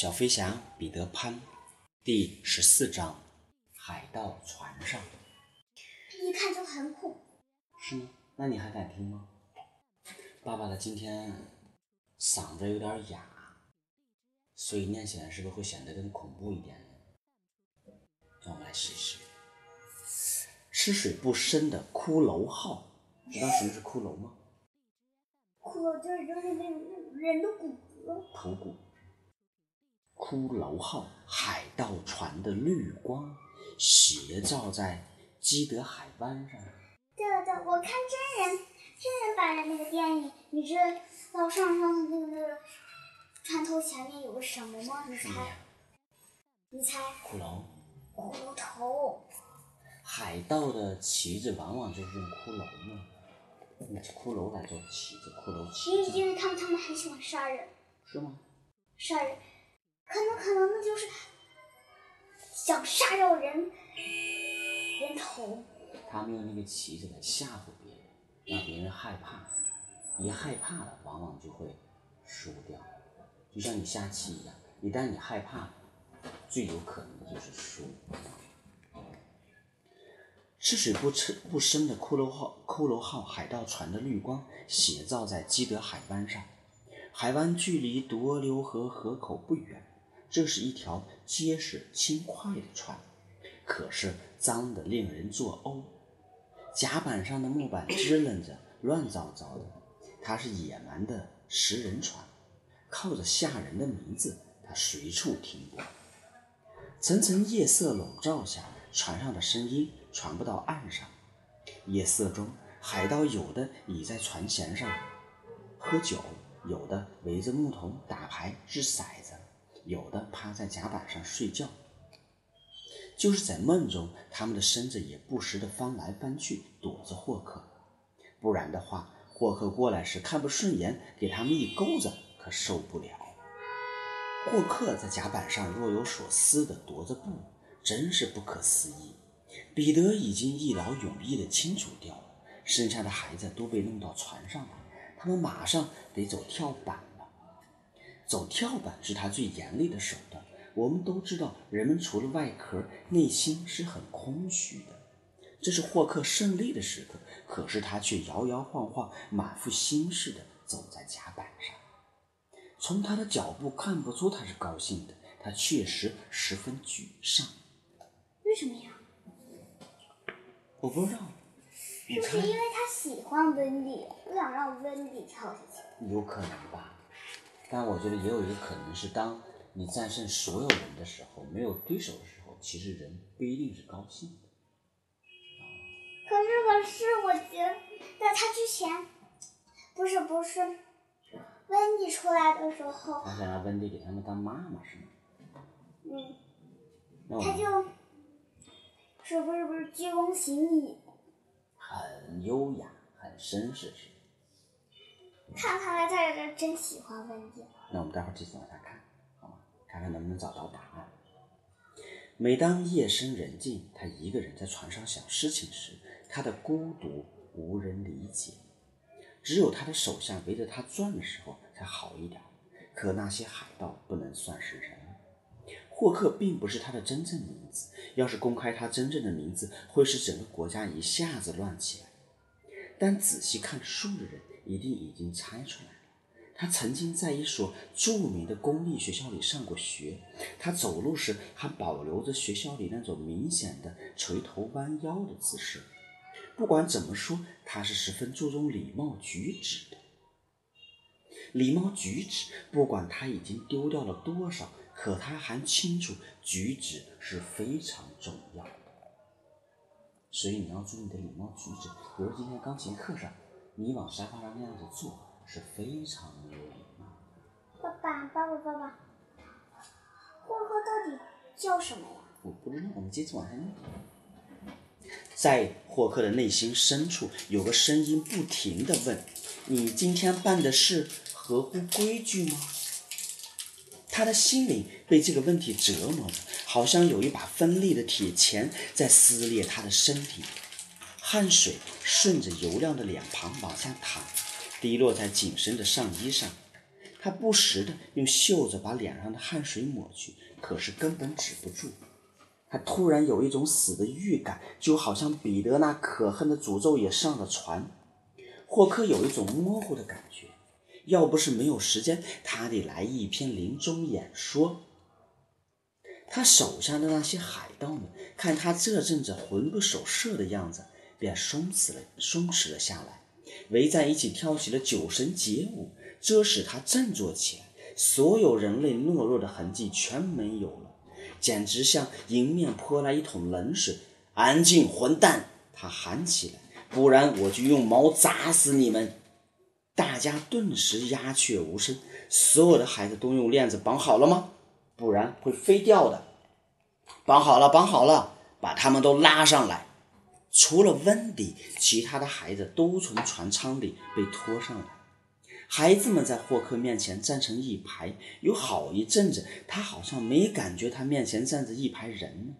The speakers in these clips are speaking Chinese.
小飞侠彼得潘第十四章：海盗船上。一看就很酷。是吗？那你还敢听吗？爸爸的今天嗓子有点哑，所以念起来是不是会显得更恐怖一点呢？让我们来试一试。吃水不深的骷髅号，知道什么是骷髅吗？骷髅就是就是那种人的骨骼。头骨。骷髅号海盗船的绿光斜照在基德海湾上。对了对了，我看真人真人版的那个电影，你知道上上那个船头前面有个什么吗？你猜？你猜？骷髅。骷髅头。海盗的旗子往往就是用骷髅嘛，用骷髅来做旗子，骷髅旗子。因因为他们他们很喜欢杀人。是吗？杀人。可能可能那就是想杀掉人人头。他们用那个旗子来吓唬别人，让别人害怕。一害怕了，往往就会输掉。就像你下棋一样，一旦你害怕，最有可能的就是输。吃水不深不深的骷髅号骷髅号海盗船的绿光斜照在基德海湾上，海湾距离夺流河河口不远。这是一条结实轻快的船，可是脏得令人作呕。甲板上的木板支棱着，乱糟糟的。它是野蛮的食人船，靠着吓人的名字，它随处停泊。层层夜色笼罩下，船上的声音传不到岸上。夜色中，海盗有的倚在船舷上喝酒，有的围着木桶打牌掷骰子。有的趴在甲板上睡觉，就是在梦中，他们的身子也不时地翻来翻去躲着霍克。不然的话，霍克过来时看不顺眼，给他们一钩子可受不了。霍克在甲板上若有所思地踱着步，真是不可思议。彼得已经一劳永逸地清除掉了，剩下的孩子都被弄到船上了，他们马上得走跳板。走跳板是他最严厉的手段。我们都知道，人们除了外壳，内心是很空虚的。这是霍克胜利的时刻，可是他却摇摇晃晃、满腹心事地走在甲板上。从他的脚步看不出他是高兴的，他确实十分沮丧。为什么呀？我不知道。是不是因为他喜欢温迪，不想让温迪跳下去？有可能吧。但我觉得也有一个可能是，当你战胜所有人的时候，没有对手的时候，其实人不一定是高兴的。可是，可是，我觉得在他之前，不是不是，温迪出来的时候，他想让温迪给他们当妈妈，是吗？嗯。他就，是不是不是鞠躬行礼？很优雅，很绅士，是。看来他这真喜欢温迪。那我们待会儿继续往下看，好吗？看看能不能找到答案。每当夜深人静，他一个人在船上想事情时，他的孤独无人理解。只有他的手下围着他转的时候才好一点。可那些海盗不能算是人。霍克并不是他的真正名字，要是公开他真正的名字，会使整个国家一下子乱起来。但仔细看书的人。一定已经猜出来了。他曾经在一所著名的公立学校里上过学。他走路时还保留着学校里那种明显的垂头弯腰的姿势。不管怎么说，他是十分注重礼貌举止的。礼貌举止，不管他已经丢掉了多少，可他还清楚举止是非常重要的。所以你要注意你的礼貌举止。比如今天钢琴课上。你往沙发上那样子坐是非常有礼貌。爸爸，爸爸，爸爸，霍克到底叫什么呀？我不知道，我们接着往下念。在霍克的内心深处，有个声音不停地问：“你今天办的事合乎规矩吗？”他的心灵被这个问题折磨着，好像有一把锋利的铁钳在撕裂他的身体。汗水顺着油亮的脸庞往下淌，滴落在紧身的上衣上。他不时地用袖子把脸上的汗水抹去，可是根本止不住。他突然有一种死的预感，就好像彼得那可恨的诅咒也上了船。霍克有一种模糊的感觉，要不是没有时间，他得来一篇临终演说。他手下的那些海盗们看他这阵子魂不守舍的样子，便松弛了，松弛了下来，围在一起跳起了酒神节舞，这使他振作起来。所有人类懦弱的痕迹全没有了。简直像迎面泼来一桶冷水！安静，混蛋！他喊起来，不然我就用矛砸死你们！大家顿时鸦雀无声。所有的孩子都用链子绑好了吗？不然会飞掉的。绑好了，绑好了，把他们都拉上来。除了温迪，其他的孩子都从船舱里被拖上来。孩子们在霍克面前站成一排，有好一阵子，他好像没感觉他面前站着一排人。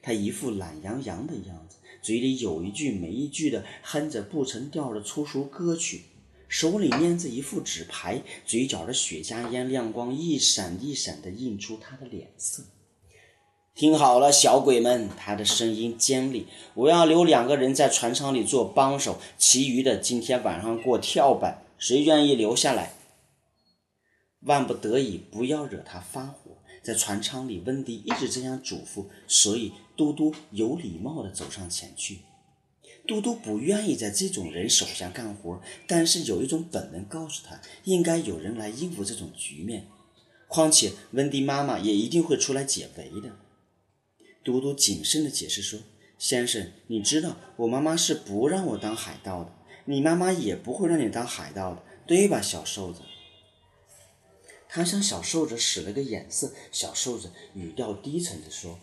他一副懒洋洋的样子，嘴里有一句没一句的哼着不成调的粗俗歌曲，手里捏着一副纸牌，嘴角的雪茄烟亮光一闪一闪的映出他的脸色。听好了，小鬼们，他的声音尖利。我要留两个人在船舱里做帮手，其余的今天晚上过跳板。谁愿意留下来？万不得已，不要惹他发火。在船舱里，温迪一直这样嘱咐，所以嘟嘟有礼貌地走上前去。嘟嘟不愿意在这种人手下干活，但是有一种本能告诉他，应该有人来应付这种局面。况且温迪妈妈也一定会出来解围的。嘟嘟谨慎地解释说：“先生，你知道我妈妈是不让我当海盗的。”你妈妈也不会让你当海盗的，对吧，小瘦子？他向小瘦子使了个眼色，小瘦子语调低沉地说：“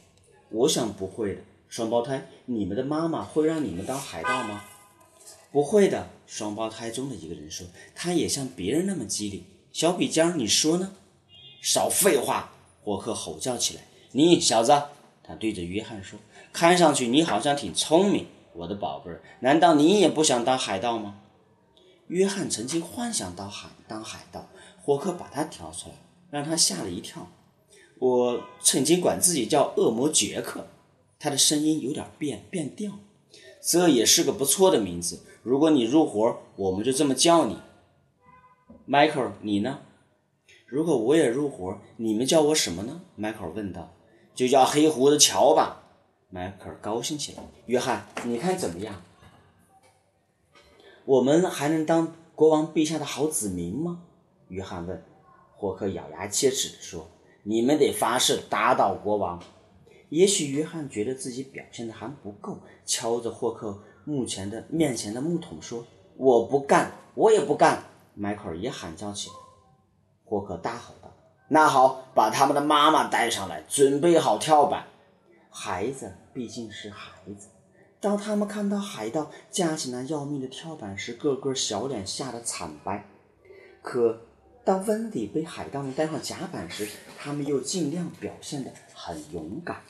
我想不会的，双胞胎，你们的妈妈会让你们当海盗吗？”“不会的。”双胞胎中的一个人说，他也像别人那么机灵。小笔尖，你说呢？少废话！霍克吼叫起来：“你小子！”他对着约翰说：“看上去你好像挺聪明。”我的宝贝儿，难道你也不想当海盗吗？约翰曾经幻想当海当海盗，霍克把他挑出来，让他吓了一跳。我曾经管自己叫恶魔杰克，他的声音有点变变调。这也是个不错的名字。如果你入伙，我们就这么叫你。迈克尔，你呢？如果我也入伙，你们叫我什么呢？迈克尔问道。就叫黑胡子乔吧。迈克尔高兴起来。约翰，你看怎么样？我们还能当国王陛下的好子民吗？约翰问。霍克咬牙切齿地说：“你们得发誓打倒国王。”也许约翰觉得自己表现的还不够，敲着霍克目前的面前的木桶说：“我不干，我也不干。”迈克尔也喊叫起来。霍克大吼道：“那好，把他们的妈妈带上来，准备好跳板。”孩子毕竟是孩子，当他们看到海盗架起那要命的跳板时，个个小脸吓得惨白。可当温迪被海盗们带上甲板时，他们又尽量表现得很勇敢。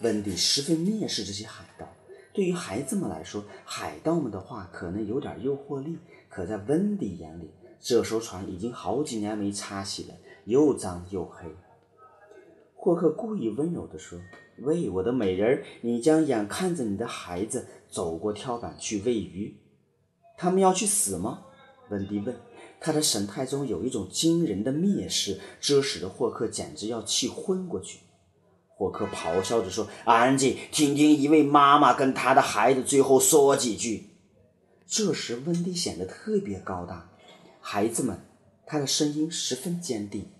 温迪十分蔑视这些海盗。对于孩子们来说，海盗们的话可能有点诱惑力，可在温迪眼里，这艘船已经好几年没擦洗了，又脏又黑。霍克故意温柔地说：“喂，我的美人，你将眼看着你的孩子走过跳板去喂鱼，他们要去死吗？”温迪问。他的神态中有一种惊人的蔑视，这使得霍克简直要气昏过去。霍克咆哮着说：“安静，听听一位妈妈跟她的孩子最后说几句。”这时，温迪显得特别高大。孩子们，他的声音十分坚定。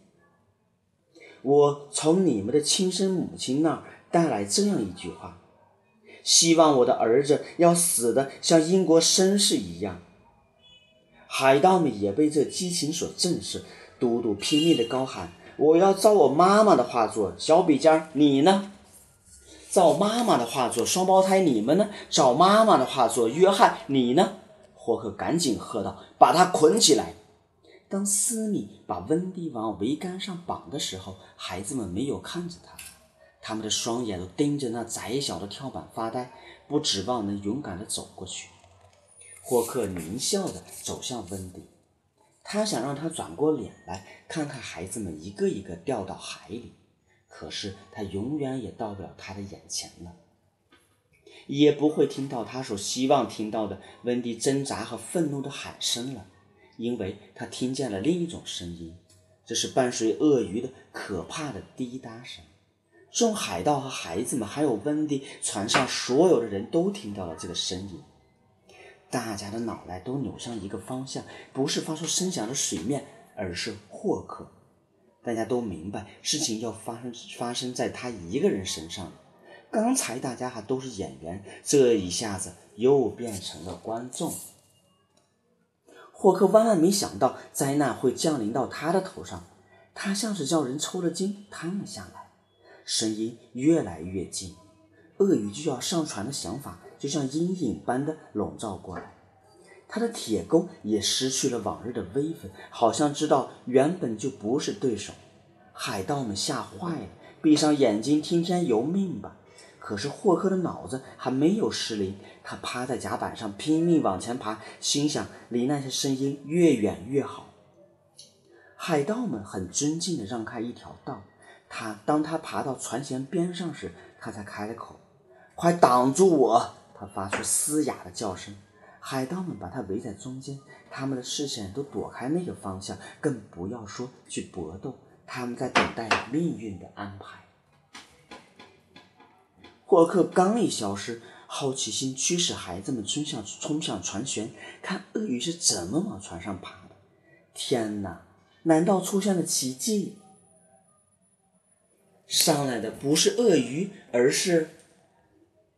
我从你们的亲生母亲那儿带来这样一句话：希望我的儿子要死的像英国绅士一样。海盗们也被这激情所震慑，嘟嘟拼命地高喊：“我要照我妈妈的话做。”小笔尖，你呢？照妈妈的话做。双胞胎，你们呢？照妈妈的话做。约翰，你呢？霍克赶紧喝道：“把他捆起来！”当斯密把温迪往桅杆上绑的时候，孩子们没有看着他，他们的双眼都盯着那窄小的跳板发呆，不指望能勇敢地走过去。霍克狞笑着走向温迪，他想让他转过脸来看看孩子们一个一个掉到海里，可是他永远也到不了他的眼前了，也不会听到他所希望听到的温迪挣扎和愤怒的喊声了，因为他听见了另一种声音，这是伴随鳄鱼的可怕的滴答声。众海盗和孩子们，还有温迪船上所有的人都听到了这个声音。大家的脑袋都扭向一个方向，不是发出声响的水面，而是霍克。大家都明白事情要发生发生在他一个人身上。刚才大家还都是演员，这一下子又变成了观众。霍克万万没想到灾难会降临到他的头上，他像是叫人抽了筋，瘫了下来。声音越来越近，鳄鱼就要上船的想法就像阴影般的笼罩过来。他的铁弓也失去了往日的威风，好像知道原本就不是对手。海盗们吓坏了，闭上眼睛听天由命吧。可是霍克的脑子还没有失灵，他趴在甲板上拼命往前爬，心想离那些声音越远越好。海盗们很尊敬地让开一条道。他当他爬到船舷边上时，他才开了口：“快挡住我！”他发出嘶哑的叫声。海盗们把他围在中间，他们的视线都躲开那个方向，更不要说去搏斗。他们在等待命运的安排。霍克刚一消失，好奇心驱使孩子们冲向冲向船舷，看鳄鱼是怎么往船上爬的。天哪！难道出现了奇迹？上来的不是鳄鱼，而是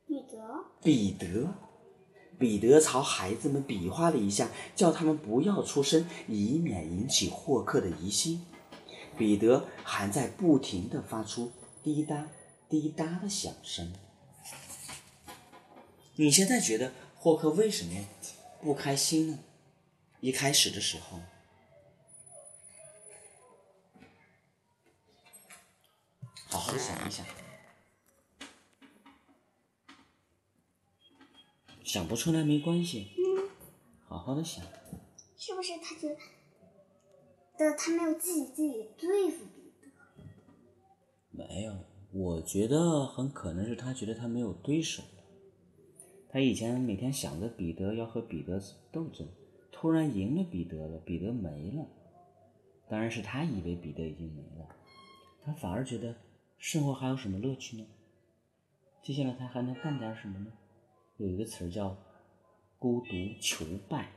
彼得。彼得，彼得朝孩子们比划了一下，叫他们不要出声，以免引起霍克的疑心。彼得还在不停地发出滴答滴答的响声。你现在觉得霍克为什么不开心呢？一开始的时候。好好想一想，想不出来没关系。嗯，好好的想。是不是他觉得他没有自己自己对付彼得？没有，我觉得很可能是他觉得他没有对手了。他以前每天想着彼得要和彼得斗争，突然赢了彼得了，彼得没了。当然是他以为彼得已经没了，他反而觉得。生活还有什么乐趣呢？接下来他还能干点什么呢？有一个词儿叫“孤独求败”。